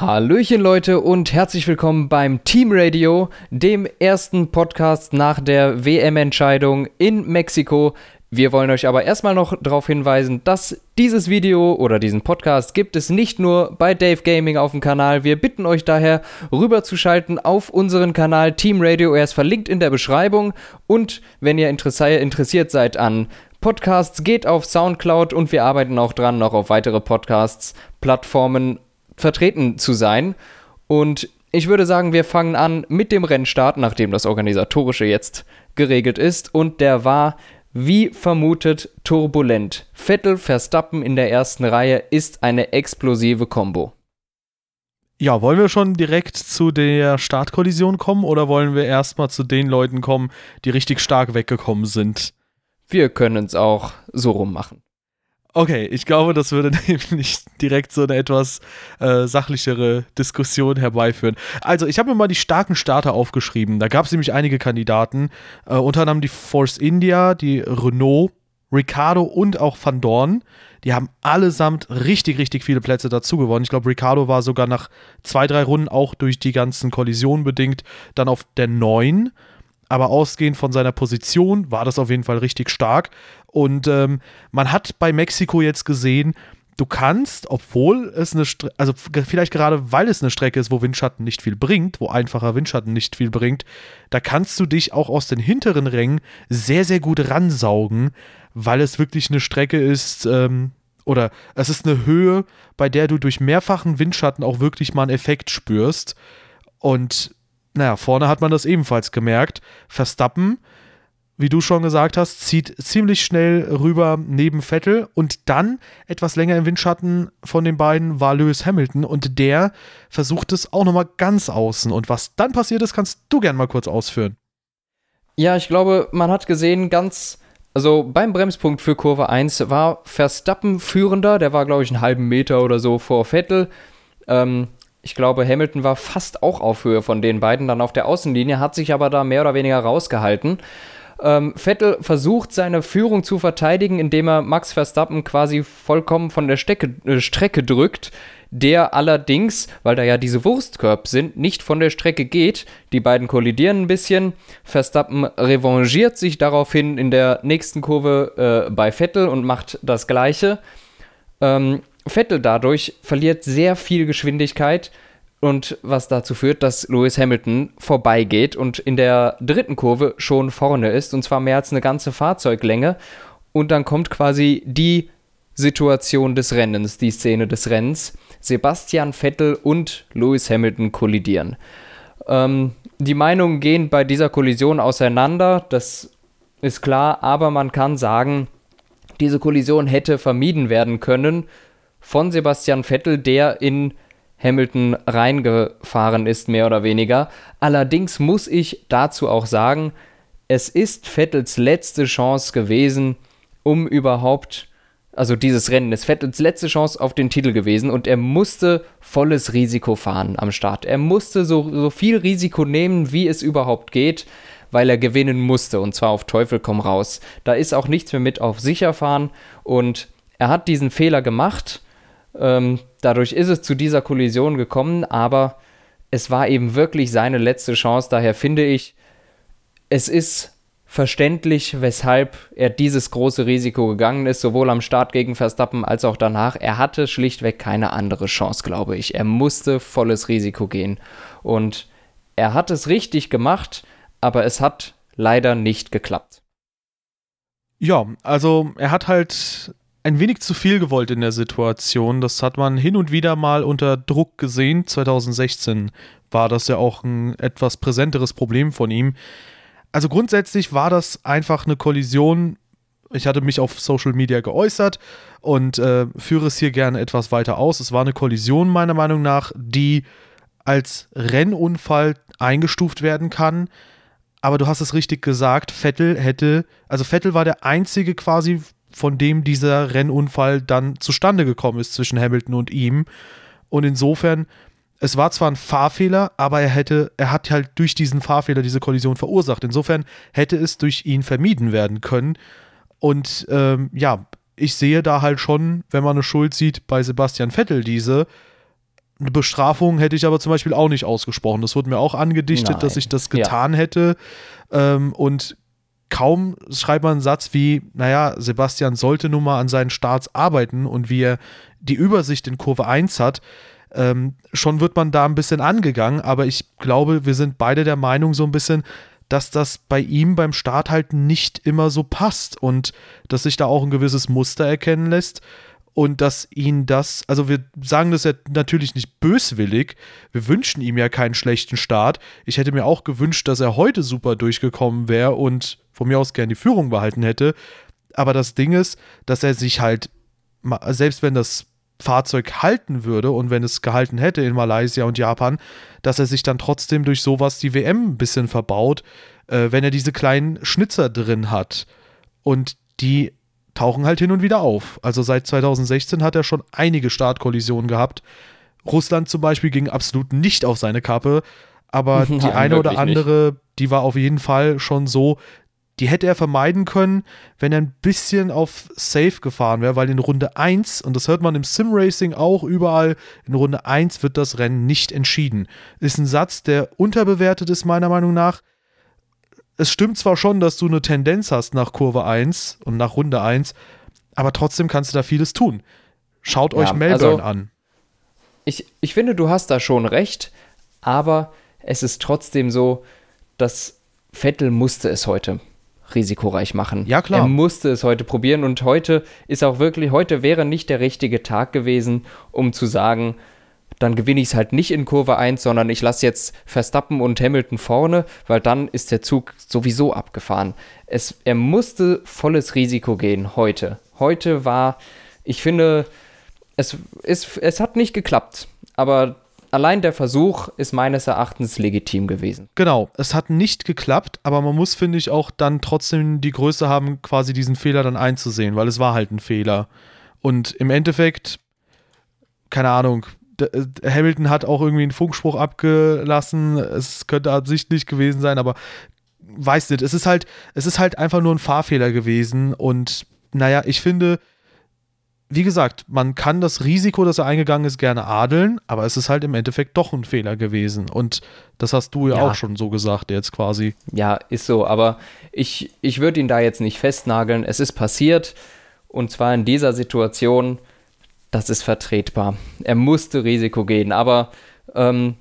Hallöchen Leute und herzlich willkommen beim Team Radio, dem ersten Podcast nach der WM-Entscheidung in Mexiko. Wir wollen euch aber erstmal noch darauf hinweisen, dass dieses Video oder diesen Podcast gibt es nicht nur bei Dave Gaming auf dem Kanal. Wir bitten euch daher rüberzuschalten auf unseren Kanal Team Radio. Er ist verlinkt in der Beschreibung. Und wenn ihr interessiert seid an Podcasts, geht auf Soundcloud und wir arbeiten auch dran, noch auf weitere Podcasts, Plattformen vertreten zu sein. Und ich würde sagen, wir fangen an mit dem Rennstart, nachdem das Organisatorische jetzt geregelt ist. Und der war, wie vermutet, turbulent. Vettel Verstappen in der ersten Reihe ist eine explosive Kombo. Ja, wollen wir schon direkt zu der Startkollision kommen oder wollen wir erstmal zu den Leuten kommen, die richtig stark weggekommen sind? Wir können es auch so rummachen. Okay, ich glaube, das würde nämlich direkt so eine etwas äh, sachlichere Diskussion herbeiführen. Also, ich habe mir mal die starken Starter aufgeschrieben. Da gab es nämlich einige Kandidaten, äh, unter anderem die Force India, die Renault, Ricardo und auch Van Dorn. Die haben allesamt richtig, richtig viele Plätze dazu gewonnen. Ich glaube, Ricardo war sogar nach zwei, drei Runden auch durch die ganzen Kollisionen bedingt dann auf der 9 aber ausgehend von seiner Position war das auf jeden Fall richtig stark. Und ähm, man hat bei Mexiko jetzt gesehen, du kannst, obwohl es eine Strecke, also vielleicht gerade weil es eine Strecke ist, wo Windschatten nicht viel bringt, wo einfacher Windschatten nicht viel bringt, da kannst du dich auch aus den hinteren Rängen sehr, sehr gut ransaugen, weil es wirklich eine Strecke ist, ähm, oder es ist eine Höhe, bei der du durch mehrfachen Windschatten auch wirklich mal einen Effekt spürst. Und naja, vorne hat man das ebenfalls gemerkt. Verstappen, wie du schon gesagt hast, zieht ziemlich schnell rüber neben Vettel und dann etwas länger im Windschatten von den beiden war Lewis Hamilton und der versucht es auch nochmal ganz außen. Und was dann passiert ist, kannst du gern mal kurz ausführen. Ja, ich glaube, man hat gesehen, ganz, also beim Bremspunkt für Kurve 1 war Verstappen führender, der war, glaube ich, einen halben Meter oder so vor Vettel. Ähm, ich glaube, Hamilton war fast auch auf Höhe von den beiden dann auf der Außenlinie, hat sich aber da mehr oder weniger rausgehalten. Ähm, Vettel versucht seine Führung zu verteidigen, indem er Max Verstappen quasi vollkommen von der Stecke, äh, Strecke drückt, der allerdings, weil da ja diese Wurstkörb sind, nicht von der Strecke geht. Die beiden kollidieren ein bisschen. Verstappen revanchiert sich daraufhin in der nächsten Kurve äh, bei Vettel und macht das Gleiche. Ähm, Vettel dadurch verliert sehr viel Geschwindigkeit und was dazu führt, dass Lewis Hamilton vorbeigeht und in der dritten Kurve schon vorne ist und zwar mehr als eine ganze Fahrzeuglänge und dann kommt quasi die Situation des Rennens, die Szene des Rennens. Sebastian Vettel und Lewis Hamilton kollidieren. Ähm, die Meinungen gehen bei dieser Kollision auseinander, das ist klar, aber man kann sagen, diese Kollision hätte vermieden werden können von Sebastian Vettel, der in Hamilton reingefahren ist, mehr oder weniger. Allerdings muss ich dazu auch sagen, es ist Vettels letzte Chance gewesen, um überhaupt, also dieses Rennen ist Vettels letzte Chance auf den Titel gewesen und er musste volles Risiko fahren am Start. Er musste so, so viel Risiko nehmen, wie es überhaupt geht, weil er gewinnen musste und zwar auf Teufel komm raus. Da ist auch nichts mehr mit auf sicher fahren und er hat diesen Fehler gemacht ähm, dadurch ist es zu dieser Kollision gekommen, aber es war eben wirklich seine letzte Chance. Daher finde ich, es ist verständlich, weshalb er dieses große Risiko gegangen ist, sowohl am Start gegen Verstappen als auch danach. Er hatte schlichtweg keine andere Chance, glaube ich. Er musste volles Risiko gehen. Und er hat es richtig gemacht, aber es hat leider nicht geklappt. Ja, also er hat halt ein wenig zu viel gewollt in der Situation. Das hat man hin und wieder mal unter Druck gesehen. 2016 war das ja auch ein etwas präsenteres Problem von ihm. Also grundsätzlich war das einfach eine Kollision. Ich hatte mich auf Social Media geäußert und äh, führe es hier gerne etwas weiter aus. Es war eine Kollision meiner Meinung nach, die als Rennunfall eingestuft werden kann. Aber du hast es richtig gesagt, Vettel hätte, also Vettel war der einzige quasi von dem dieser Rennunfall dann zustande gekommen ist zwischen Hamilton und ihm. Und insofern, es war zwar ein Fahrfehler, aber er hätte, er hat halt durch diesen Fahrfehler diese Kollision verursacht. Insofern hätte es durch ihn vermieden werden können. Und ähm, ja, ich sehe da halt schon, wenn man eine Schuld sieht, bei Sebastian Vettel diese, eine Bestrafung hätte ich aber zum Beispiel auch nicht ausgesprochen. Das wurde mir auch angedichtet, Nein. dass ich das getan ja. hätte. Ähm, und kaum schreibt man einen Satz wie, naja, Sebastian sollte nun mal an seinen Starts arbeiten und wie er die Übersicht in Kurve 1 hat. Ähm, schon wird man da ein bisschen angegangen, aber ich glaube, wir sind beide der Meinung so ein bisschen, dass das bei ihm beim Start halt nicht immer so passt und dass sich da auch ein gewisses Muster erkennen lässt und dass ihn das, also wir sagen das ja natürlich nicht böswillig, wir wünschen ihm ja keinen schlechten Start. Ich hätte mir auch gewünscht, dass er heute super durchgekommen wäre und von mir aus gern die Führung behalten hätte. Aber das Ding ist, dass er sich halt, selbst wenn das Fahrzeug halten würde und wenn es gehalten hätte in Malaysia und Japan, dass er sich dann trotzdem durch sowas die WM ein bisschen verbaut, äh, wenn er diese kleinen Schnitzer drin hat. Und die tauchen halt hin und wieder auf. Also seit 2016 hat er schon einige Startkollisionen gehabt. Russland zum Beispiel ging absolut nicht auf seine Kappe, aber die Nein, eine oder andere, nicht. die war auf jeden Fall schon so, die hätte er vermeiden können, wenn er ein bisschen auf Safe gefahren wäre, weil in Runde 1, und das hört man im Sim-Racing auch überall, in Runde 1 wird das Rennen nicht entschieden. Ist ein Satz, der unterbewertet ist, meiner Meinung nach. Es stimmt zwar schon, dass du eine Tendenz hast nach Kurve 1 und nach Runde 1, aber trotzdem kannst du da vieles tun. Schaut ja, euch Melbourne also, an. Ich, ich finde, du hast da schon recht, aber es ist trotzdem so, dass Vettel musste es heute risikoreich machen. Ja, klar. Er musste es heute probieren und heute ist auch wirklich, heute wäre nicht der richtige Tag gewesen, um zu sagen, dann gewinne ich es halt nicht in Kurve 1, sondern ich lasse jetzt Verstappen und Hamilton vorne, weil dann ist der Zug sowieso abgefahren. Es, er musste volles Risiko gehen heute. Heute war, ich finde, es, es, es hat nicht geklappt, aber allein der Versuch ist meines Erachtens legitim gewesen. Genau, es hat nicht geklappt, aber man muss, finde ich, auch dann trotzdem die Größe haben, quasi diesen Fehler dann einzusehen, weil es war halt ein Fehler. Und im Endeffekt, keine Ahnung, äh, Hamilton hat auch irgendwie einen Funkspruch abgelassen. Es könnte absichtlich gewesen sein, aber weiß nicht. Es ist halt, es ist halt einfach nur ein Fahrfehler gewesen. Und naja, ich finde, wie gesagt, man kann das Risiko, das er eingegangen ist, gerne adeln, aber es ist halt im Endeffekt doch ein Fehler gewesen. Und das hast du ja, ja. auch schon so gesagt, jetzt quasi. Ja, ist so, aber ich, ich würde ihn da jetzt nicht festnageln. Es ist passiert und zwar in dieser Situation, das ist vertretbar. Er musste Risiko gehen, aber ähm,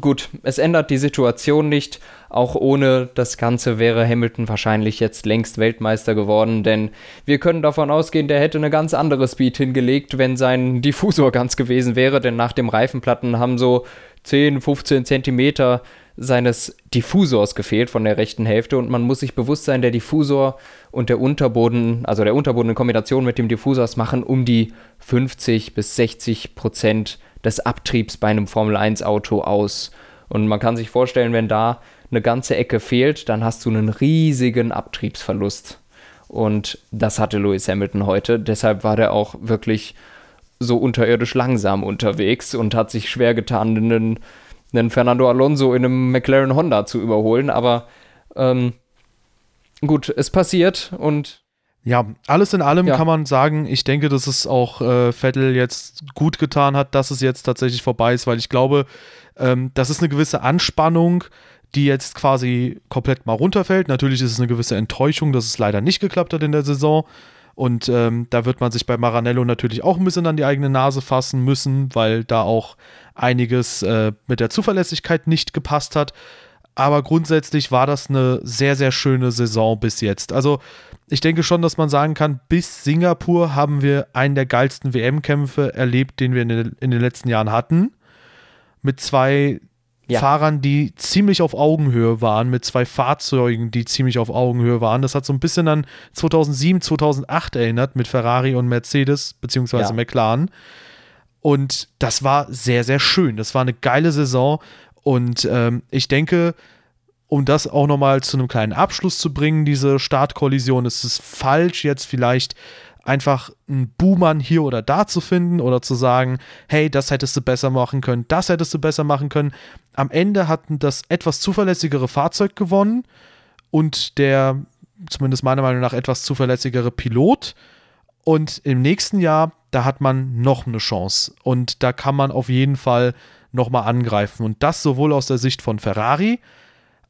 gut, es ändert die Situation nicht. Auch ohne das Ganze wäre Hamilton wahrscheinlich jetzt längst Weltmeister geworden, denn wir können davon ausgehen, der hätte eine ganz andere Speed hingelegt, wenn sein Diffusor ganz gewesen wäre, denn nach dem Reifenplatten haben so 10, 15 Zentimeter seines Diffusors gefehlt von der rechten Hälfte und man muss sich bewusst sein, der Diffusor und der Unterboden, also der Unterboden in Kombination mit dem Diffusors machen um die 50 bis 60 Prozent des Abtriebs bei einem Formel 1 Auto aus. Und man kann sich vorstellen, wenn da eine ganze Ecke fehlt, dann hast du einen riesigen Abtriebsverlust. Und das hatte Lewis Hamilton heute. Deshalb war der auch wirklich so unterirdisch langsam unterwegs und hat sich schwer getan, einen, einen Fernando Alonso in einem McLaren Honda zu überholen. Aber ähm, gut, es passiert und ja, alles in allem ja. kann man sagen, ich denke, dass es auch äh, Vettel jetzt gut getan hat, dass es jetzt tatsächlich vorbei ist, weil ich glaube, ähm, das ist eine gewisse Anspannung, die jetzt quasi komplett mal runterfällt. Natürlich ist es eine gewisse Enttäuschung, dass es leider nicht geklappt hat in der Saison. Und ähm, da wird man sich bei Maranello natürlich auch ein bisschen an die eigene Nase fassen müssen, weil da auch einiges äh, mit der Zuverlässigkeit nicht gepasst hat. Aber grundsätzlich war das eine sehr, sehr schöne Saison bis jetzt. Also ich denke schon, dass man sagen kann, bis Singapur haben wir einen der geilsten WM-Kämpfe erlebt, den wir in den, in den, letzten Jahren hatten. Mit zwei ja. Fahrern, die ziemlich auf Augenhöhe waren, mit zwei Fahrzeugen, die ziemlich auf Augenhöhe waren. Das hat so ein bisschen an 2007, 2008 erinnert mit Ferrari und Mercedes, beziehungsweise ja. McLaren. Und das war sehr, sehr schön. Das war eine geile Saison. Und ähm, ich denke, um das auch nochmal zu einem kleinen Abschluss zu bringen, diese Startkollision, ist es falsch, jetzt vielleicht einfach einen Buhmann hier oder da zu finden oder zu sagen, hey, das hättest du besser machen können, das hättest du besser machen können. Am Ende hat das etwas zuverlässigere Fahrzeug gewonnen und der, zumindest meiner Meinung nach, etwas zuverlässigere Pilot. Und im nächsten Jahr da hat man noch eine Chance. Und da kann man auf jeden Fall nochmal angreifen. Und das sowohl aus der Sicht von Ferrari,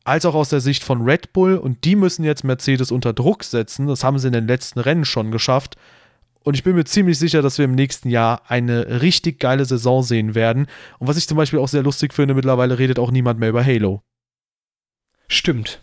als auch aus der Sicht von Red Bull. Und die müssen jetzt Mercedes unter Druck setzen. Das haben sie in den letzten Rennen schon geschafft. Und ich bin mir ziemlich sicher, dass wir im nächsten Jahr eine richtig geile Saison sehen werden. Und was ich zum Beispiel auch sehr lustig finde, mittlerweile redet auch niemand mehr über Halo. Stimmt.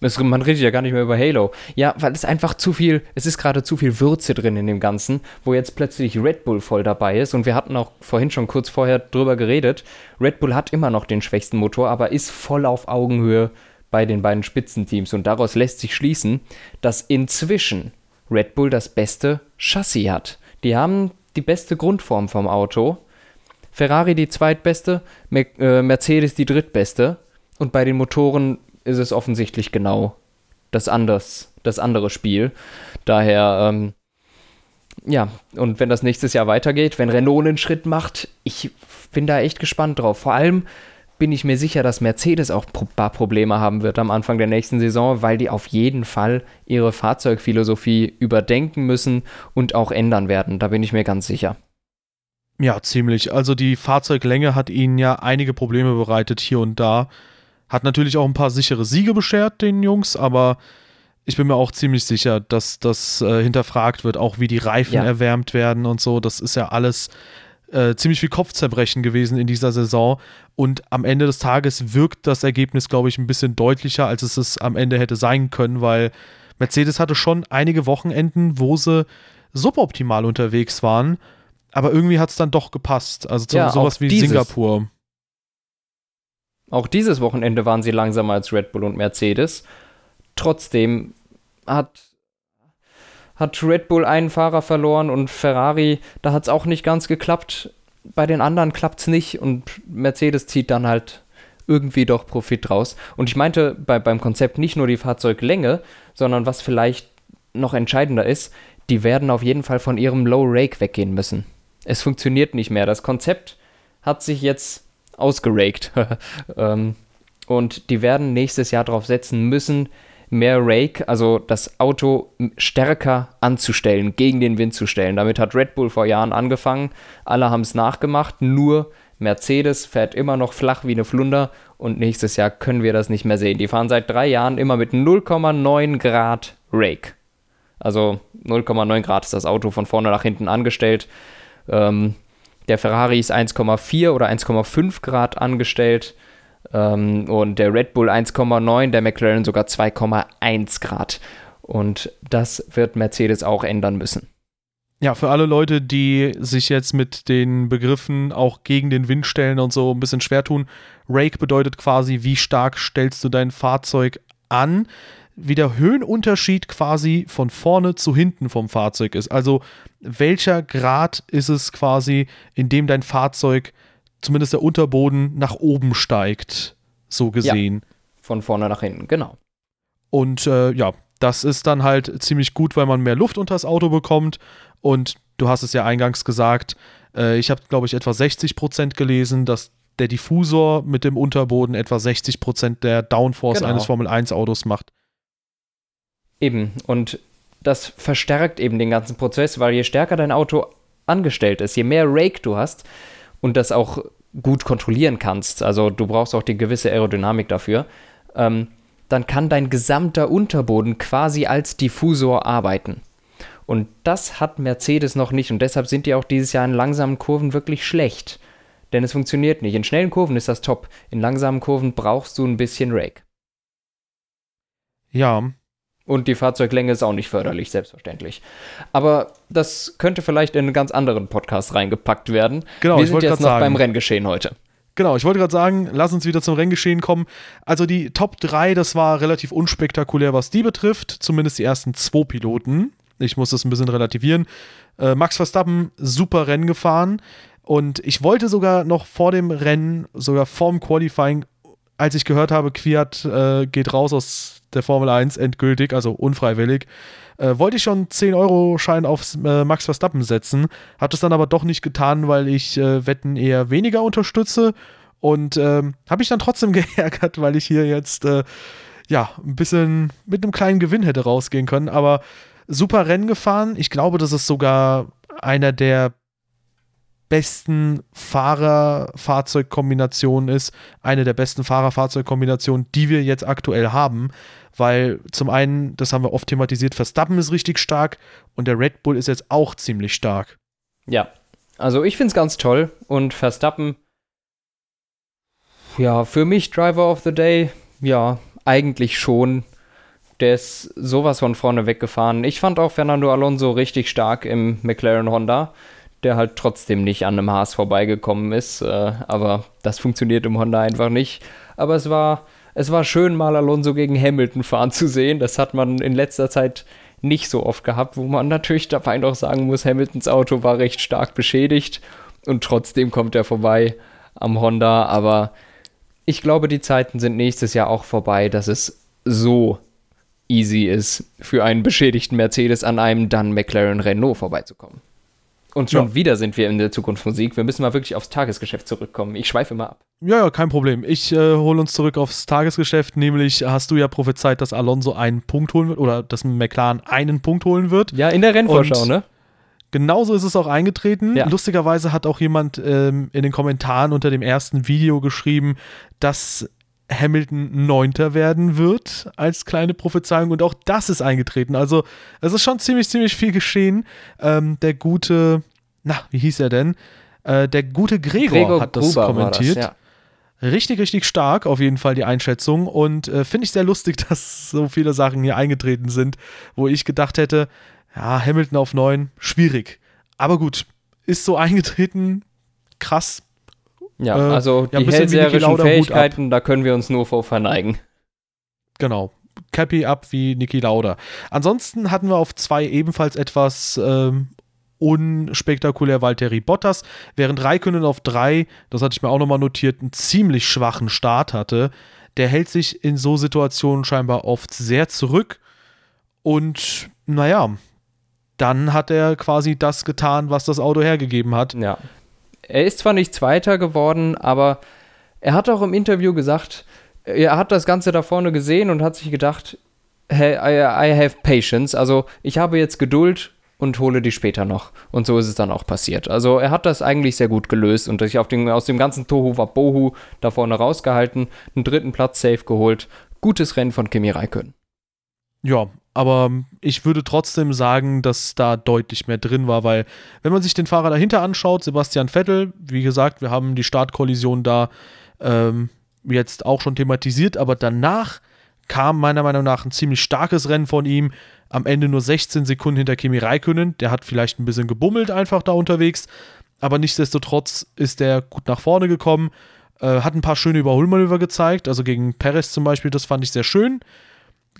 Es, man redet ja gar nicht mehr über Halo. Ja, weil es einfach zu viel, es ist gerade zu viel Würze drin in dem Ganzen, wo jetzt plötzlich Red Bull voll dabei ist. Und wir hatten auch vorhin schon kurz vorher drüber geredet. Red Bull hat immer noch den schwächsten Motor, aber ist voll auf Augenhöhe bei den beiden Spitzenteams. Und daraus lässt sich schließen, dass inzwischen Red Bull das beste Chassis hat. Die haben die beste Grundform vom Auto. Ferrari die zweitbeste, äh, Mercedes die drittbeste. Und bei den Motoren ist es offensichtlich genau das, anders, das andere Spiel. Daher, ähm, ja, und wenn das nächstes Jahr weitergeht, wenn Renault einen Schritt macht, ich bin da echt gespannt drauf. Vor allem bin ich mir sicher, dass Mercedes auch ein paar Probleme haben wird am Anfang der nächsten Saison, weil die auf jeden Fall ihre Fahrzeugphilosophie überdenken müssen und auch ändern werden. Da bin ich mir ganz sicher. Ja, ziemlich. Also die Fahrzeuglänge hat ihnen ja einige Probleme bereitet hier und da. Hat natürlich auch ein paar sichere Siege beschert, den Jungs, aber ich bin mir auch ziemlich sicher, dass das äh, hinterfragt wird, auch wie die Reifen ja. erwärmt werden und so. Das ist ja alles äh, ziemlich viel Kopfzerbrechen gewesen in dieser Saison. Und am Ende des Tages wirkt das Ergebnis, glaube ich, ein bisschen deutlicher, als es es am Ende hätte sein können, weil Mercedes hatte schon einige Wochenenden, wo sie suboptimal unterwegs waren. Aber irgendwie hat es dann doch gepasst. Also ja, sowas wie dieses. Singapur. Auch dieses Wochenende waren sie langsamer als Red Bull und Mercedes. Trotzdem hat, hat Red Bull einen Fahrer verloren und Ferrari, da hat es auch nicht ganz geklappt. Bei den anderen klappt es nicht und Mercedes zieht dann halt irgendwie doch Profit draus. Und ich meinte bei, beim Konzept nicht nur die Fahrzeuglänge, sondern was vielleicht noch entscheidender ist, die werden auf jeden Fall von ihrem Low Rake weggehen müssen. Es funktioniert nicht mehr. Das Konzept hat sich jetzt ausgeraked. ähm, und die werden nächstes Jahr darauf setzen müssen, mehr Rake, also das Auto stärker anzustellen, gegen den Wind zu stellen. Damit hat Red Bull vor Jahren angefangen. Alle haben es nachgemacht, nur Mercedes fährt immer noch flach wie eine Flunder und nächstes Jahr können wir das nicht mehr sehen. Die fahren seit drei Jahren immer mit 0,9 Grad Rake. Also 0,9 Grad ist das Auto von vorne nach hinten angestellt. Ähm, der Ferrari ist 1,4 oder 1,5 Grad angestellt ähm, und der Red Bull 1,9, der McLaren sogar 2,1 Grad. Und das wird Mercedes auch ändern müssen. Ja, für alle Leute, die sich jetzt mit den Begriffen auch gegen den Wind stellen und so ein bisschen schwer tun, Rake bedeutet quasi, wie stark stellst du dein Fahrzeug an wie der Höhenunterschied quasi von vorne zu hinten vom Fahrzeug ist. Also welcher Grad ist es quasi, in dem dein Fahrzeug, zumindest der Unterboden, nach oben steigt, so gesehen. Ja, von vorne nach hinten, genau. Und äh, ja, das ist dann halt ziemlich gut, weil man mehr Luft unter das Auto bekommt. Und du hast es ja eingangs gesagt, äh, ich habe, glaube ich, etwa 60 Prozent gelesen, dass der Diffusor mit dem Unterboden etwa 60 Prozent der Downforce genau. eines Formel 1 Autos macht. Eben, und das verstärkt eben den ganzen Prozess, weil je stärker dein Auto angestellt ist, je mehr Rake du hast und das auch gut kontrollieren kannst, also du brauchst auch die gewisse Aerodynamik dafür, ähm, dann kann dein gesamter Unterboden quasi als Diffusor arbeiten. Und das hat Mercedes noch nicht und deshalb sind die auch dieses Jahr in langsamen Kurven wirklich schlecht. Denn es funktioniert nicht. In schnellen Kurven ist das top. In langsamen Kurven brauchst du ein bisschen Rake. Ja, und die Fahrzeuglänge ist auch nicht förderlich, selbstverständlich. Aber das könnte vielleicht in einen ganz anderen Podcast reingepackt werden. Genau, Wir ich sind jetzt noch sagen. beim Renngeschehen heute. Genau, ich wollte gerade sagen, lass uns wieder zum Renngeschehen kommen. Also die Top 3, das war relativ unspektakulär, was die betrifft. Zumindest die ersten zwei Piloten. Ich muss das ein bisschen relativieren. Äh, Max Verstappen, super Rennen gefahren. Und ich wollte sogar noch vor dem Rennen, sogar vorm Qualifying, als ich gehört habe, Quiat äh, geht raus aus der Formel 1 endgültig, also unfreiwillig, äh, wollte ich schon 10-Euro-Schein auf äh, Max Verstappen setzen, habe das dann aber doch nicht getan, weil ich äh, Wetten eher weniger unterstütze. Und ähm, habe mich dann trotzdem geärgert, weil ich hier jetzt äh, ja ein bisschen mit einem kleinen Gewinn hätte rausgehen können, aber super Rennen gefahren. Ich glaube, das ist sogar einer der besten Fahrer-Fahrzeug-Kombinationen ist, eine der besten Fahrer-Fahrzeug-Kombinationen, die wir jetzt aktuell haben, weil zum einen, das haben wir oft thematisiert, Verstappen ist richtig stark und der Red Bull ist jetzt auch ziemlich stark. Ja, also ich finde es ganz toll und Verstappen, ja, für mich Driver of the Day, ja, eigentlich schon. Der ist sowas von vorne weggefahren. Ich fand auch Fernando Alonso richtig stark im McLaren Honda, der halt trotzdem nicht an einem Haas vorbeigekommen ist. Äh, aber das funktioniert im Honda einfach nicht. Aber es war, es war schön, mal Alonso gegen Hamilton fahren zu sehen. Das hat man in letzter Zeit nicht so oft gehabt, wo man natürlich dabei noch sagen muss, Hamiltons Auto war recht stark beschädigt und trotzdem kommt er vorbei am Honda. Aber ich glaube, die Zeiten sind nächstes Jahr auch vorbei, dass es so easy ist, für einen beschädigten Mercedes an einem dann McLaren Renault vorbeizukommen. Und schon ja. wieder sind wir in der Zukunft Musik. Wir müssen mal wirklich aufs Tagesgeschäft zurückkommen. Ich schweife mal ab. Ja, ja, kein Problem. Ich äh, hole uns zurück aufs Tagesgeschäft. Nämlich hast du ja prophezeit, dass Alonso einen Punkt holen wird oder dass McLaren einen Punkt holen wird. Ja, in der Rennvorschau, Und ne? Genauso ist es auch eingetreten. Ja. Lustigerweise hat auch jemand ähm, in den Kommentaren unter dem ersten Video geschrieben, dass Hamilton Neunter werden wird als kleine Prophezeiung und auch das ist eingetreten. Also es ist schon ziemlich, ziemlich viel geschehen. Ähm, der gute, na, wie hieß er denn? Äh, der gute Gregor, Gregor hat das Gruber kommentiert. Das, ja. Richtig, richtig stark auf jeden Fall die Einschätzung und äh, finde ich sehr lustig, dass so viele Sachen hier eingetreten sind, wo ich gedacht hätte, ja, Hamilton auf 9, schwierig. Aber gut, ist so eingetreten, krass. Ja, äh, also ja, die hellseherischen Fähigkeiten, da können wir uns nur vor verneigen. Genau. Cappy ab wie Niki Lauda. Ansonsten hatten wir auf zwei ebenfalls etwas ähm, unspektakulär Valtteri Bottas, während Raikönnen auf drei, das hatte ich mir auch nochmal notiert, einen ziemlich schwachen Start hatte. Der hält sich in so Situationen scheinbar oft sehr zurück und naja, dann hat er quasi das getan, was das Auto hergegeben hat. Ja. Er ist zwar nicht Zweiter geworden, aber er hat auch im Interview gesagt, er hat das Ganze da vorne gesehen und hat sich gedacht, hey, I, I have patience. Also ich habe jetzt Geduld und hole die später noch. Und so ist es dann auch passiert. Also er hat das eigentlich sehr gut gelöst und sich auf den, aus dem ganzen Tohu Wabohu da vorne rausgehalten, einen dritten Platz safe geholt. Gutes Rennen von Kimi Räikkönen. Ja, aber ich würde trotzdem sagen, dass da deutlich mehr drin war, weil wenn man sich den Fahrer dahinter anschaut, Sebastian Vettel, wie gesagt, wir haben die Startkollision da ähm, jetzt auch schon thematisiert, aber danach kam meiner Meinung nach ein ziemlich starkes Rennen von ihm. Am Ende nur 16 Sekunden hinter Kimi Räikkönen. Der hat vielleicht ein bisschen gebummelt einfach da unterwegs, aber nichtsdestotrotz ist der gut nach vorne gekommen. Äh, hat ein paar schöne Überholmanöver gezeigt, also gegen Perez zum Beispiel, das fand ich sehr schön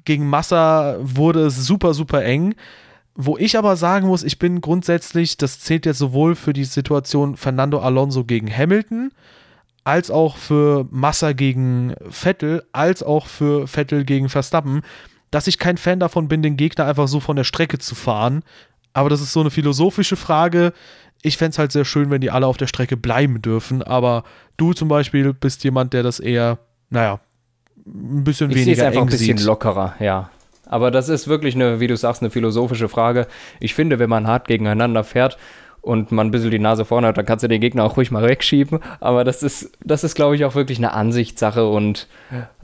gegen Massa wurde es super, super eng. Wo ich aber sagen muss, ich bin grundsätzlich, das zählt jetzt sowohl für die Situation Fernando Alonso gegen Hamilton, als auch für Massa gegen Vettel, als auch für Vettel gegen Verstappen, dass ich kein Fan davon bin, den Gegner einfach so von der Strecke zu fahren. Aber das ist so eine philosophische Frage. Ich fände es halt sehr schön, wenn die alle auf der Strecke bleiben dürfen. Aber du zum Beispiel bist jemand, der das eher, naja, ein bisschen ich weniger es einfach ein bisschen sieht. lockerer, ja. Aber das ist wirklich eine, wie du sagst, eine philosophische Frage. Ich finde, wenn man hart gegeneinander fährt und man ein bisschen die Nase vorne hat, dann kannst du den Gegner auch ruhig mal wegschieben. Aber das ist, das ist, glaube ich, auch wirklich eine Ansichtssache und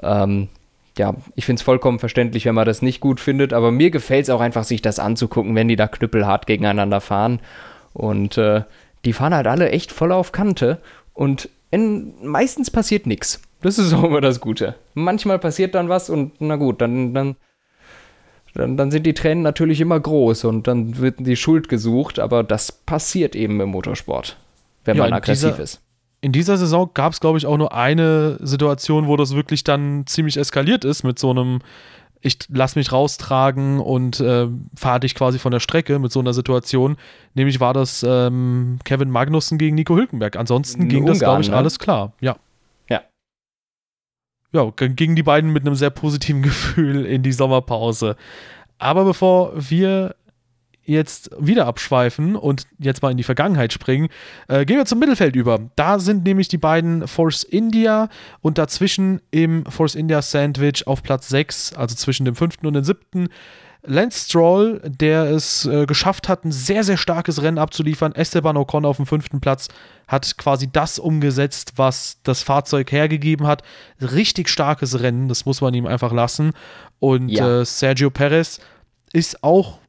ähm, ja, ich finde es vollkommen verständlich, wenn man das nicht gut findet, aber mir gefällt es auch einfach, sich das anzugucken, wenn die da knüppelhart gegeneinander fahren. Und äh, die fahren halt alle echt voll auf Kante und in, meistens passiert nichts. Das ist auch immer das Gute. Manchmal passiert dann was und na gut, dann, dann, dann, dann sind die Tränen natürlich immer groß und dann wird die Schuld gesucht, aber das passiert eben im Motorsport, wenn ja, man aggressiv ist. In dieser Saison gab es, glaube ich, auch nur eine Situation, wo das wirklich dann ziemlich eskaliert ist mit so einem ich lass mich raustragen und äh, fahre dich quasi von der Strecke mit so einer Situation. Nämlich war das ähm, Kevin Magnussen gegen Nico Hülkenberg. Ansonsten ging Ungarn, das, glaube ich, ne? alles klar. Ja ja, gingen die beiden mit einem sehr positiven Gefühl in die Sommerpause. Aber bevor wir jetzt wieder abschweifen und jetzt mal in die Vergangenheit springen, äh, gehen wir zum Mittelfeld über. Da sind nämlich die beiden Force India und dazwischen im Force India Sandwich auf Platz 6, also zwischen dem fünften und dem siebten, Lance Stroll, der es äh, geschafft hat, ein sehr, sehr starkes Rennen abzuliefern. Esteban Ocon auf dem fünften Platz hat quasi das umgesetzt, was das Fahrzeug hergegeben hat. Richtig starkes Rennen, das muss man ihm einfach lassen. Und ja. äh, Sergio Perez ist auch,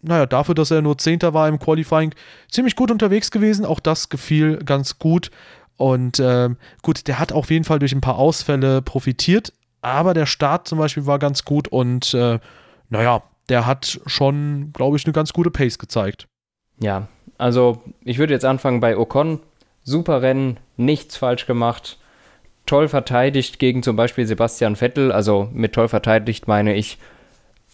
naja, dafür, dass er nur Zehnter war im Qualifying, ziemlich gut unterwegs gewesen. Auch das gefiel ganz gut. Und äh, gut, der hat auf jeden Fall durch ein paar Ausfälle profitiert, aber der Start zum Beispiel war ganz gut und äh, naja, der hat schon, glaube ich, eine ganz gute Pace gezeigt. Ja, also ich würde jetzt anfangen bei Ocon. Super Rennen, nichts falsch gemacht. Toll verteidigt gegen zum Beispiel Sebastian Vettel. Also mit toll verteidigt meine ich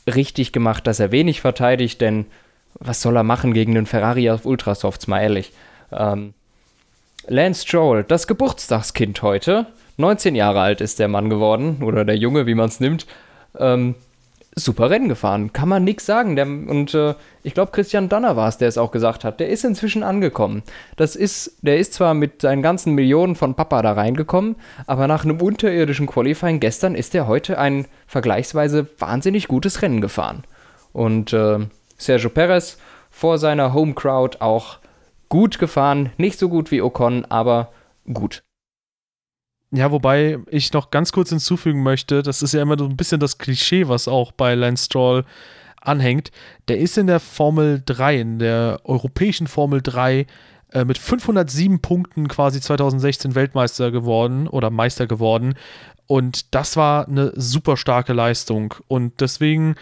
richtig gemacht, dass er wenig verteidigt, denn was soll er machen gegen den Ferrari auf Ultrasofts, mal ehrlich. Ähm, Lance Stroll, das Geburtstagskind heute. 19 Jahre alt ist der Mann geworden, oder der Junge, wie man es nimmt. Ähm, super Rennen gefahren, kann man nichts sagen. Der, und äh, ich glaube, Christian Danner war es, der es auch gesagt hat. Der ist inzwischen angekommen. Das ist, der ist zwar mit seinen ganzen Millionen von Papa da reingekommen, aber nach einem unterirdischen Qualifying gestern ist er heute ein vergleichsweise wahnsinnig gutes Rennen gefahren. Und äh, Sergio Perez vor seiner Home Crowd auch gut gefahren. Nicht so gut wie Ocon, aber gut. Ja, wobei ich noch ganz kurz hinzufügen möchte, das ist ja immer so ein bisschen das Klischee, was auch bei Lance Stroll anhängt. Der ist in der Formel 3, in der europäischen Formel 3, äh, mit 507 Punkten quasi 2016 Weltmeister geworden oder Meister geworden. Und das war eine super starke Leistung. Und deswegen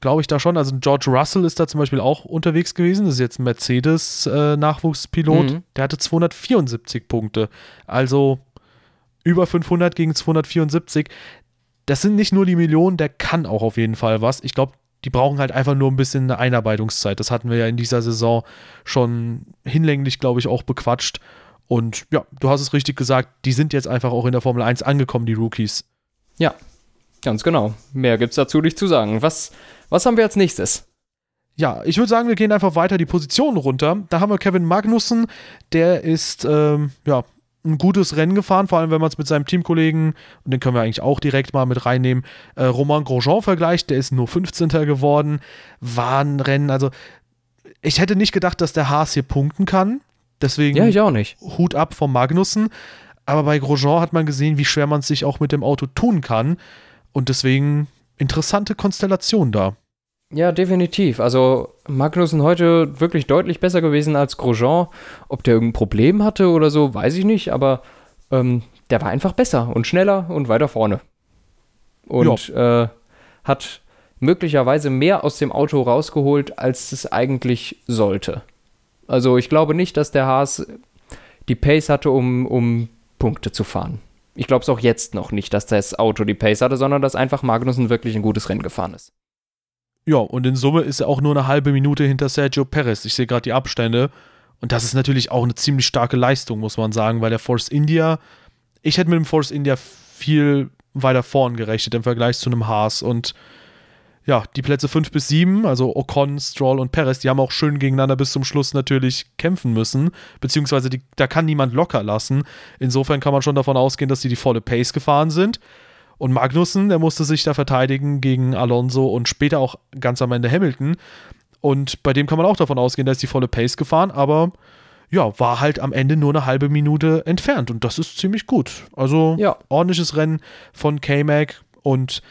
glaube ich da schon. Also George Russell ist da zum Beispiel auch unterwegs gewesen. Das ist jetzt ein Mercedes-Nachwuchspilot. Äh, mhm. Der hatte 274 Punkte. Also über 500 gegen 274. Das sind nicht nur die Millionen, der kann auch auf jeden Fall was. Ich glaube, die brauchen halt einfach nur ein bisschen eine Einarbeitungszeit. Das hatten wir ja in dieser Saison schon hinlänglich, glaube ich, auch bequatscht. Und ja, du hast es richtig gesagt, die sind jetzt einfach auch in der Formel 1 angekommen, die Rookies. Ja, ganz genau. Mehr gibt es dazu nicht zu sagen. Was, was haben wir als nächstes? Ja, ich würde sagen, wir gehen einfach weiter die Positionen runter. Da haben wir Kevin Magnussen, der ist ähm, ja ein gutes Rennen gefahren, vor allem wenn man es mit seinem Teamkollegen, und den können wir eigentlich auch direkt mal mit reinnehmen, äh, Romain Grosjean vergleicht, der ist nur 15. geworden, war ein Rennen, also ich hätte nicht gedacht, dass der Haas hier punkten kann, deswegen ja, ich auch nicht. Hut ab vom Magnussen, aber bei Grosjean hat man gesehen, wie schwer man es sich auch mit dem Auto tun kann und deswegen interessante Konstellation da. Ja, definitiv. Also Magnussen heute wirklich deutlich besser gewesen als Grosjean. Ob der irgendein Problem hatte oder so, weiß ich nicht, aber ähm, der war einfach besser und schneller und weiter vorne. Und äh, hat möglicherweise mehr aus dem Auto rausgeholt, als es eigentlich sollte. Also ich glaube nicht, dass der Haas die Pace hatte, um, um Punkte zu fahren. Ich glaube es auch jetzt noch nicht, dass das Auto die Pace hatte, sondern dass einfach Magnussen wirklich ein gutes Rennen gefahren ist. Ja, und in Summe ist er auch nur eine halbe Minute hinter Sergio Perez. Ich sehe gerade die Abstände. Und das ist natürlich auch eine ziemlich starke Leistung, muss man sagen, weil der Force India, ich hätte mit dem Force India viel weiter vorn gerechnet im Vergleich zu einem Haas. Und ja, die Plätze 5 bis 7, also Ocon, Stroll und Perez, die haben auch schön gegeneinander bis zum Schluss natürlich kämpfen müssen. Beziehungsweise die, da kann niemand locker lassen. Insofern kann man schon davon ausgehen, dass sie die volle Pace gefahren sind. Und Magnussen, der musste sich da verteidigen gegen Alonso und später auch ganz am Ende Hamilton. Und bei dem kann man auch davon ausgehen, da ist die volle Pace gefahren, aber ja, war halt am Ende nur eine halbe Minute entfernt und das ist ziemlich gut. Also ja. ordentliches Rennen von K-Mac und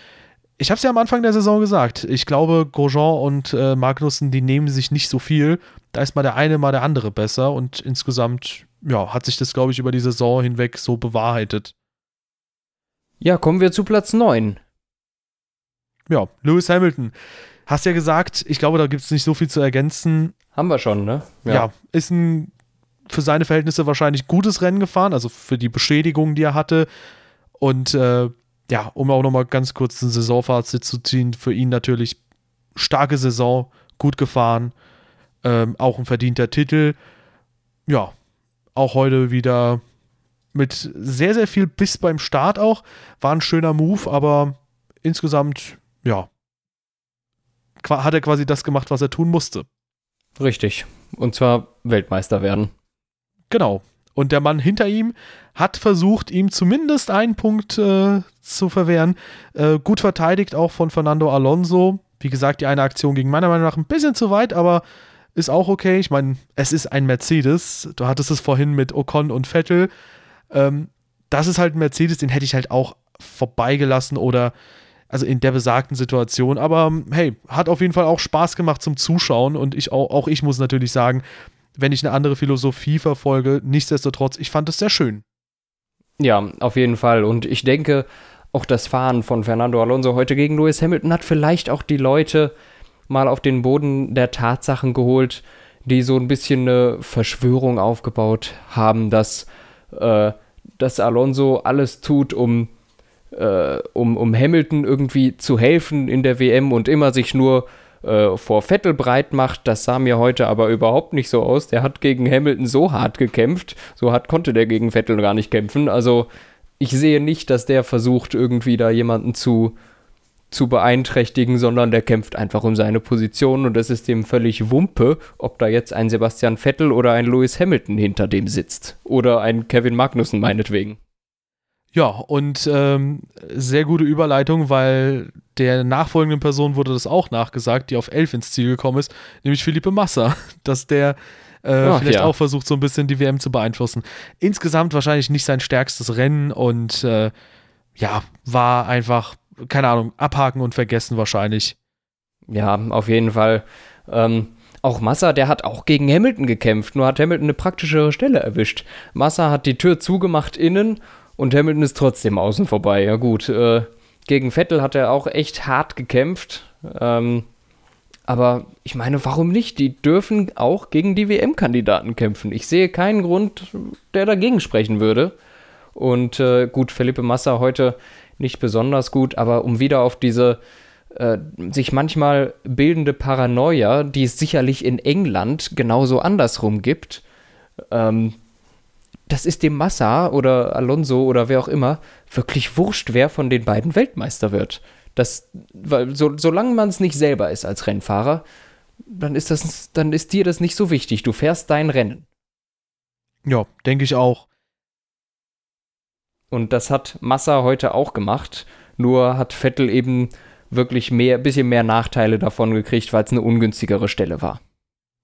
ich habe es ja am Anfang der Saison gesagt. Ich glaube, Grosjean und äh, Magnussen, die nehmen sich nicht so viel. Da ist mal der eine, mal der andere besser und insgesamt ja, hat sich das, glaube ich, über die Saison hinweg so bewahrheitet. Ja, kommen wir zu Platz 9. Ja, Lewis Hamilton. Hast ja gesagt, ich glaube, da gibt es nicht so viel zu ergänzen. Haben wir schon, ne? Ja. ja, ist ein für seine Verhältnisse wahrscheinlich gutes Rennen gefahren, also für die Beschädigungen, die er hatte. Und äh, ja, um auch nochmal ganz kurz ein Saisonfazit zu ziehen, für ihn natürlich starke Saison, gut gefahren, ähm, auch ein verdienter Titel. Ja, auch heute wieder mit sehr, sehr viel Biss beim Start auch. War ein schöner Move, aber insgesamt, ja, hat er quasi das gemacht, was er tun musste. Richtig. Und zwar Weltmeister werden. Genau. Und der Mann hinter ihm hat versucht, ihm zumindest einen Punkt äh, zu verwehren. Äh, gut verteidigt auch von Fernando Alonso, Wie gesagt, die eine Aktion ging meiner Meinung nach ein bisschen zu weit, aber ist auch okay. Ich meine, es ist ein Mercedes. Du hattest es vorhin mit Ocon und Vettel. Ähm, das ist halt ein Mercedes, den hätte ich halt auch vorbeigelassen oder also in der besagten Situation. Aber hey, hat auf jeden Fall auch Spaß gemacht zum Zuschauen und ich auch, auch ich muss natürlich sagen, wenn ich eine andere Philosophie verfolge, nichtsdestotrotz, ich fand es sehr schön. Ja, auf jeden Fall. Und ich denke, auch das Fahren von Fernando Alonso heute gegen Lewis Hamilton hat vielleicht auch die Leute mal auf den Boden der Tatsachen geholt, die so ein bisschen eine Verschwörung aufgebaut haben, dass, äh, dass Alonso alles tut, um äh, um, um Hamilton irgendwie zu helfen in der WM und immer sich nur äh, vor Vettel breit macht. Das sah mir heute aber überhaupt nicht so aus. Der hat gegen Hamilton so hart gekämpft. So hart konnte der gegen Vettel gar nicht kämpfen. Also ich sehe nicht, dass der versucht, irgendwie da jemanden zu, zu beeinträchtigen, sondern der kämpft einfach um seine Position und es ist dem völlig Wumpe, ob da jetzt ein Sebastian Vettel oder ein Lewis Hamilton hinter dem sitzt. Oder ein Kevin Magnussen meinetwegen. Ja, und ähm, sehr gute Überleitung, weil der nachfolgenden Person wurde das auch nachgesagt, die auf 11 ins Ziel gekommen ist, nämlich Philippe Massa, dass der äh, Ach, vielleicht ja. auch versucht, so ein bisschen die WM zu beeinflussen. Insgesamt wahrscheinlich nicht sein stärkstes Rennen und äh, ja, war einfach, keine Ahnung, abhaken und vergessen wahrscheinlich. Ja, auf jeden Fall. Ähm, auch Massa, der hat auch gegen Hamilton gekämpft, nur hat Hamilton eine praktischere Stelle erwischt. Massa hat die Tür zugemacht innen und Hamilton ist trotzdem außen vorbei. Ja, gut. Äh, gegen Vettel hat er auch echt hart gekämpft. Ähm, aber ich meine, warum nicht? Die dürfen auch gegen die WM-Kandidaten kämpfen. Ich sehe keinen Grund, der dagegen sprechen würde. Und äh, gut, Felipe Massa heute nicht besonders gut, aber um wieder auf diese äh, sich manchmal bildende Paranoia, die es sicherlich in England genauso andersrum gibt, ähm, das ist dem Massa oder Alonso oder wer auch immer wirklich wurscht, wer von den beiden Weltmeister wird. Das, weil so, solange man es nicht selber ist als Rennfahrer, dann ist das, dann ist dir das nicht so wichtig. Du fährst dein Rennen. Ja, denke ich auch. Und das hat Massa heute auch gemacht. Nur hat Vettel eben wirklich mehr, bisschen mehr Nachteile davon gekriegt, weil es eine ungünstigere Stelle war.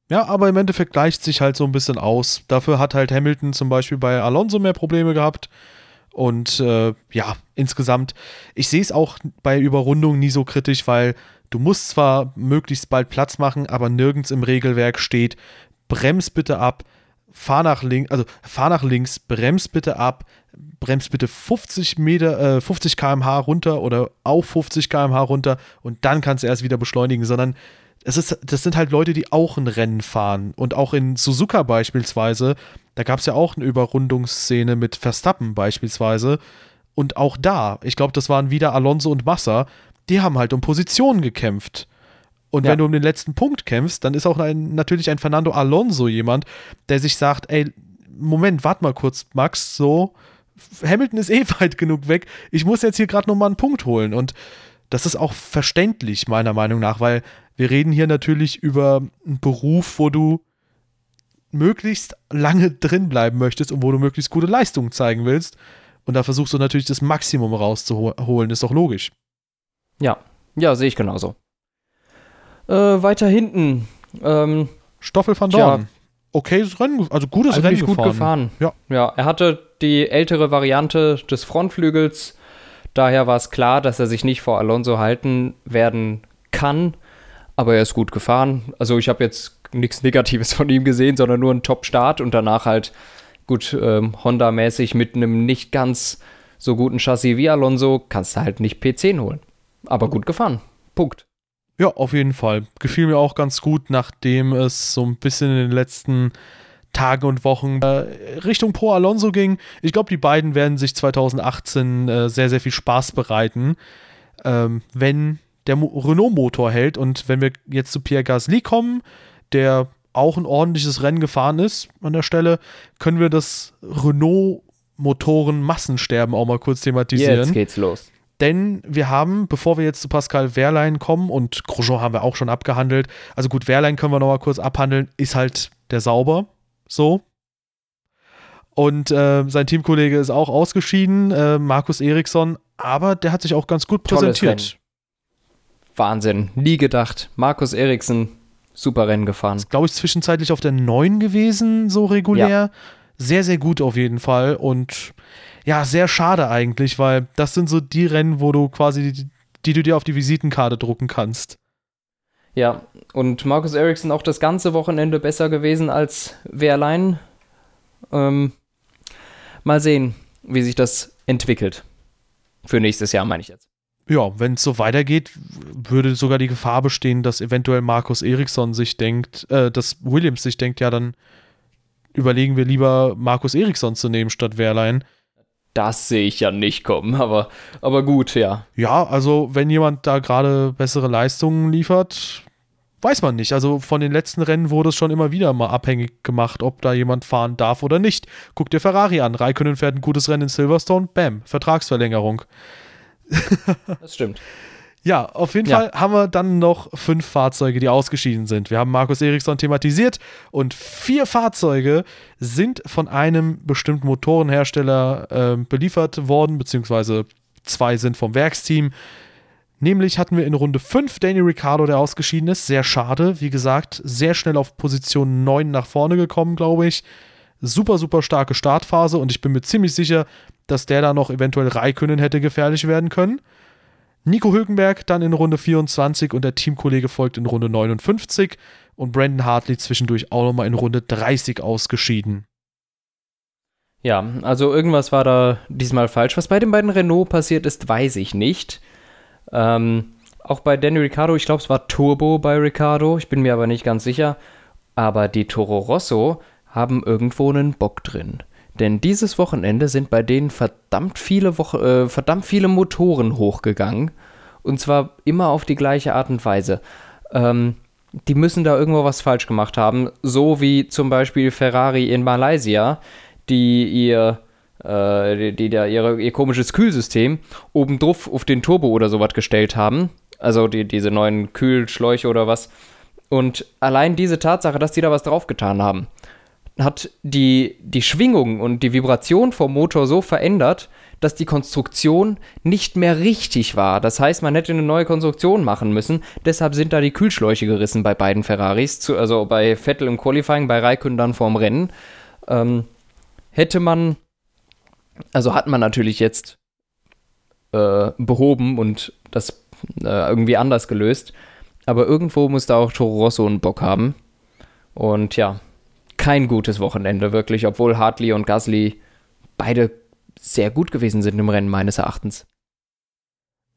Ja, aber im Endeffekt gleicht sich halt so ein bisschen aus. Dafür hat halt Hamilton zum Beispiel bei Alonso mehr Probleme gehabt. Und äh, ja, insgesamt, ich sehe es auch bei Überrundungen nie so kritisch, weil du musst zwar möglichst bald Platz machen, aber nirgends im Regelwerk steht, brems bitte ab, fahr nach links, also fahr nach links, brems bitte ab, brems bitte 50 Meter, äh, 50 km/h runter oder auf 50 km/h runter und dann kannst du erst wieder beschleunigen, sondern es ist, das sind halt Leute, die auch ein Rennen fahren. Und auch in Suzuka beispielsweise, da gab es ja auch eine Überrundungsszene mit Verstappen beispielsweise. Und auch da, ich glaube, das waren wieder Alonso und Massa, die haben halt um Positionen gekämpft. Und ja. wenn du um den letzten Punkt kämpfst, dann ist auch ein, natürlich ein Fernando Alonso jemand, der sich sagt, ey, Moment, warte mal kurz, Max, so, Hamilton ist eh weit genug weg, ich muss jetzt hier gerade nochmal einen Punkt holen. Und das ist auch verständlich, meiner Meinung nach, weil wir reden hier natürlich über einen Beruf, wo du möglichst lange drin bleiben möchtest und wo du möglichst gute Leistungen zeigen willst. Und da versuchst du natürlich das Maximum rauszuholen, ist doch logisch. Ja, ja, sehe ich genauso. Äh, weiter hinten. Ähm, Stoffel van Dorn. Ja. Okayes Rennen, also gutes Rennen gefahren. gut gefahren. Ja. ja, er hatte die ältere Variante des Frontflügels. Daher war es klar, dass er sich nicht vor Alonso halten werden kann aber er ist gut gefahren. Also ich habe jetzt nichts Negatives von ihm gesehen, sondern nur einen Top-Start und danach halt gut ähm, Honda-mäßig mit einem nicht ganz so guten Chassis wie Alonso kannst du halt nicht P10 holen. Aber gut gefahren. Punkt. Ja, auf jeden Fall. Gefiel mir auch ganz gut, nachdem es so ein bisschen in den letzten Tagen und Wochen äh, Richtung Pro Alonso ging. Ich glaube, die beiden werden sich 2018 äh, sehr, sehr viel Spaß bereiten, ähm, wenn der Renault-Motor hält. Und wenn wir jetzt zu Pierre Gasly kommen, der auch ein ordentliches Rennen gefahren ist an der Stelle, können wir das Renault-Motoren-Massensterben auch mal kurz thematisieren. Jetzt geht's los. Denn wir haben, bevor wir jetzt zu Pascal Wehrlein kommen, und Grosjean haben wir auch schon abgehandelt, also gut, Wehrlein können wir noch mal kurz abhandeln, ist halt der Sauber, so. Und äh, sein Teamkollege ist auch ausgeschieden, äh, Markus Eriksson, aber der hat sich auch ganz gut präsentiert Wahnsinn. Nie gedacht. Markus Eriksen, super Rennen gefahren. Glaube ich, zwischenzeitlich auf der 9 gewesen, so regulär. Ja. Sehr, sehr gut auf jeden Fall. Und ja, sehr schade eigentlich, weil das sind so die Rennen, wo du quasi, die, die du dir auf die Visitenkarte drucken kannst. Ja, und Markus Eriksson auch das ganze Wochenende besser gewesen als Wehrlein. Ähm, mal sehen, wie sich das entwickelt. Für nächstes Jahr meine ich jetzt. Ja, wenn es so weitergeht, würde sogar die Gefahr bestehen, dass eventuell Markus Eriksson sich denkt, äh, dass Williams sich denkt, ja, dann überlegen wir lieber Markus Eriksson zu nehmen statt Wehrlein. Das sehe ich ja nicht kommen, aber, aber gut, ja. Ja, also wenn jemand da gerade bessere Leistungen liefert, weiß man nicht. Also von den letzten Rennen wurde es schon immer wieder mal abhängig gemacht, ob da jemand fahren darf oder nicht. Guck dir Ferrari an. Raikkonen fährt ein gutes Rennen in Silverstone, bam, Vertragsverlängerung. Das stimmt. Ja, auf jeden Ja. Fall haben wir dann noch fünf Fahrzeuge, die ausgeschieden sind. Wir haben Markus Eriksson thematisiert und vier Fahrzeuge sind von einem bestimmten Motorenhersteller äh, beliefert worden, beziehungsweise zwei sind vom Werksteam. Nämlich hatten wir in Runde 5 Danny Ricciardo, der ausgeschieden ist. Sehr schade. Wie gesagt, sehr schnell auf Position 9 nach vorne gekommen, glaube ich. Super, super starke Startphase und ich bin mir ziemlich sicher, dass der da noch eventuell Raikönnen hätte gefährlich werden können. Nico Hülkenberg dann in Runde 24 und der Teamkollege folgt in Runde 59 und Brandon Hartley zwischendurch auch nochmal in Runde 30 ausgeschieden. Ja, also irgendwas war da diesmal falsch. Was bei den beiden Renault passiert ist, weiß ich nicht. Ähm, auch bei Danny Ricciardo, ich glaube, es war Turbo bei Ricciardo, ich bin mir aber nicht ganz sicher. Aber die Toro Rosso haben irgendwo einen Bock drin. Denn dieses Wochenende sind bei denen verdammt viele, Woche, äh, verdammt viele Motoren hochgegangen. Und zwar immer auf die gleiche Art und Weise. Ähm, die müssen da irgendwo was falsch gemacht haben. So wie zum Beispiel Ferrari in Malaysia, die ihr, äh, die, die da ihre, ihr komisches Kühlsystem obendrauf auf den Turbo oder sowas gestellt haben. Also die, diese neuen Kühlschläuche oder was. Und allein diese Tatsache, dass die da was draufgetan haben, hat die, die Schwingung und die Vibration vom Motor so verändert, dass die Konstruktion nicht mehr richtig war. Das heißt, man hätte eine neue Konstruktion machen müssen. Deshalb sind da die Kühlschläuche gerissen bei beiden Ferraris. Zu, also bei Vettel im Qualifying, bei Raikkonen dann vorm Rennen. Ähm, hätte man, also hat man natürlich jetzt äh, behoben und das äh, irgendwie anders gelöst. Aber irgendwo muss da auch Toro Rosso einen Bock haben. Und ja, kein gutes Wochenende, wirklich, obwohl Hartley und Gasly beide sehr gut gewesen sind im Rennen, meines Erachtens.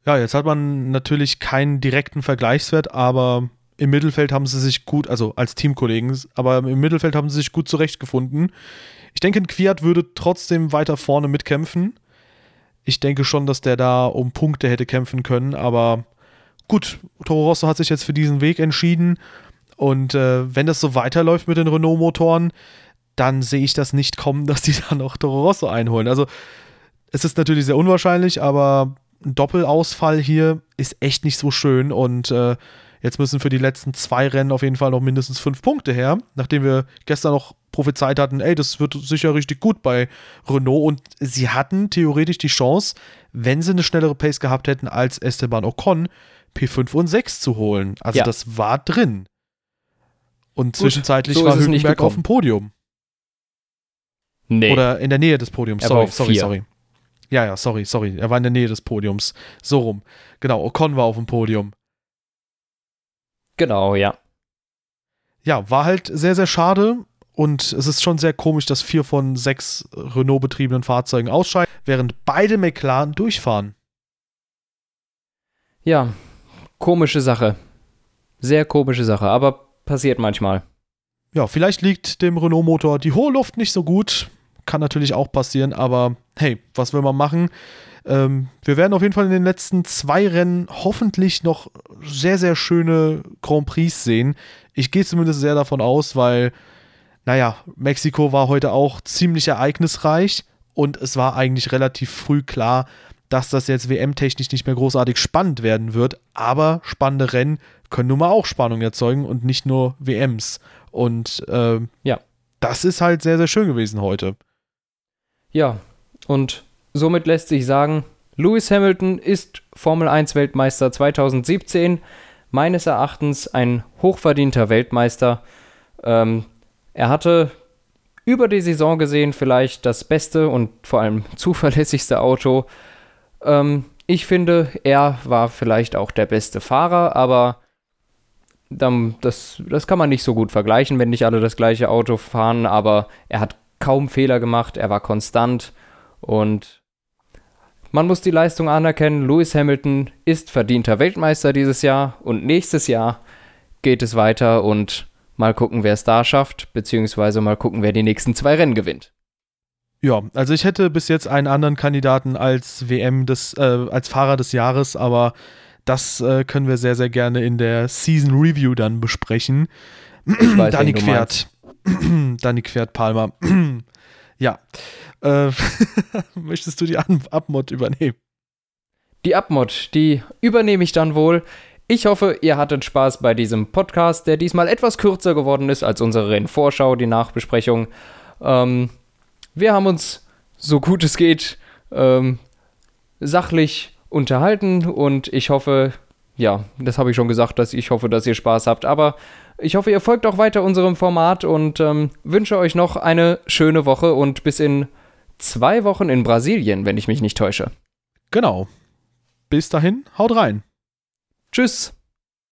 Ja, jetzt hat man natürlich keinen direkten Vergleichswert, aber im Mittelfeld haben sie sich gut, also als Teamkollegen, aber im Mittelfeld haben sie sich gut zurechtgefunden. Ich denke, ein Quiat würde trotzdem weiter vorne mitkämpfen. Ich denke schon, dass der da um Punkte hätte kämpfen können, aber gut, Toro Rosso hat sich jetzt für diesen Weg entschieden und äh, wenn das so weiterläuft mit den Renault-Motoren, dann sehe ich das nicht kommen, dass die dann auch Toro Rosso einholen. Also es ist natürlich sehr unwahrscheinlich, aber ein Doppelausfall hier ist echt nicht so schön und äh, jetzt müssen für die letzten zwei Rennen auf jeden Fall noch mindestens fünf Punkte her, nachdem wir gestern noch prophezeit hatten, ey, das wird sicher richtig gut bei Renault und sie hatten theoretisch die Chance, wenn sie eine schnellere Pace gehabt hätten als Esteban Ocon, P5 und 6 zu holen. Also Ja. das war drin. Und zwischenzeitlich so war Hülkenberg auf dem Podium. Nee. Oder in der Nähe des Podiums. Er sorry, sorry, vier. sorry. Ja, ja, sorry, sorry. Er war in der Nähe des Podiums. So rum. Genau, Ocon war auf dem Podium. genau, ja. Ja, war halt sehr, sehr schade. Und es ist schon sehr komisch, dass vier von sechs Renault-betriebenen Fahrzeugen ausscheiden, während beide McLaren durchfahren. Ja, komische Sache. Sehr komische Sache, aber passiert manchmal. Ja, vielleicht liegt dem Renault-Motor die hohe Luft nicht so gut. Kann natürlich auch passieren, aber hey, was will man machen? Ähm, wir werden auf jeden Fall in den letzten zwei Rennen hoffentlich noch sehr, sehr schöne Grand Prix sehen. Ich gehe zumindest sehr davon aus, weil, naja, Mexiko war heute auch ziemlich ereignisreich und es war eigentlich relativ früh klar, dass das jetzt WM-technisch nicht mehr großartig spannend werden wird, aber spannende Rennen können nun mal auch Spannung erzeugen und nicht nur WMs. Und ähm, Ja. das ist halt sehr, sehr schön gewesen heute. Ja, und somit lässt sich sagen, Lewis Hamilton ist Formel 1 Weltmeister 2017. Meines Erachtens ein hochverdienter Weltmeister. Ähm, er hatte über die Saison gesehen vielleicht das beste und vor allem zuverlässigste Auto. Ähm, ich finde, er war vielleicht auch der beste Fahrer, aber dann, das, das kann man nicht so gut vergleichen, wenn nicht alle das gleiche Auto fahren, aber er hat kaum Fehler gemacht, er war konstant und man muss die Leistung anerkennen. Lewis Hamilton ist verdienter Weltmeister dieses Jahr und nächstes Jahr geht es weiter und mal gucken, wer es da schafft, beziehungsweise mal gucken, wer die nächsten zwei Rennen gewinnt. Ja, also ich hätte bis jetzt einen anderen Kandidaten als WM des, äh, als Fahrer des Jahres, aber das äh, können wir sehr, sehr gerne in der Season Review dann besprechen. Ich weiß, du Quert. Dani Quert Palmer. ja. Äh, möchtest du die Abmod übernehmen? Die Abmod, die übernehme ich dann wohl. Ich hoffe, ihr hattet Spaß bei diesem Podcast, der diesmal etwas kürzer geworden ist als unsere Rennvorschau, die Nachbesprechung. Ähm, wir haben uns, so gut es geht, ähm, sachlich unterhalten und ich hoffe, ja, das habe ich schon gesagt, dass ich hoffe, dass ihr Spaß habt, aber ich hoffe, ihr folgt auch weiter unserem Format und ähm, wünsche euch noch eine schöne Woche und bis in zwei Wochen in Brasilien, wenn ich mich nicht täusche. Genau. Bis dahin, haut rein. Tschüss.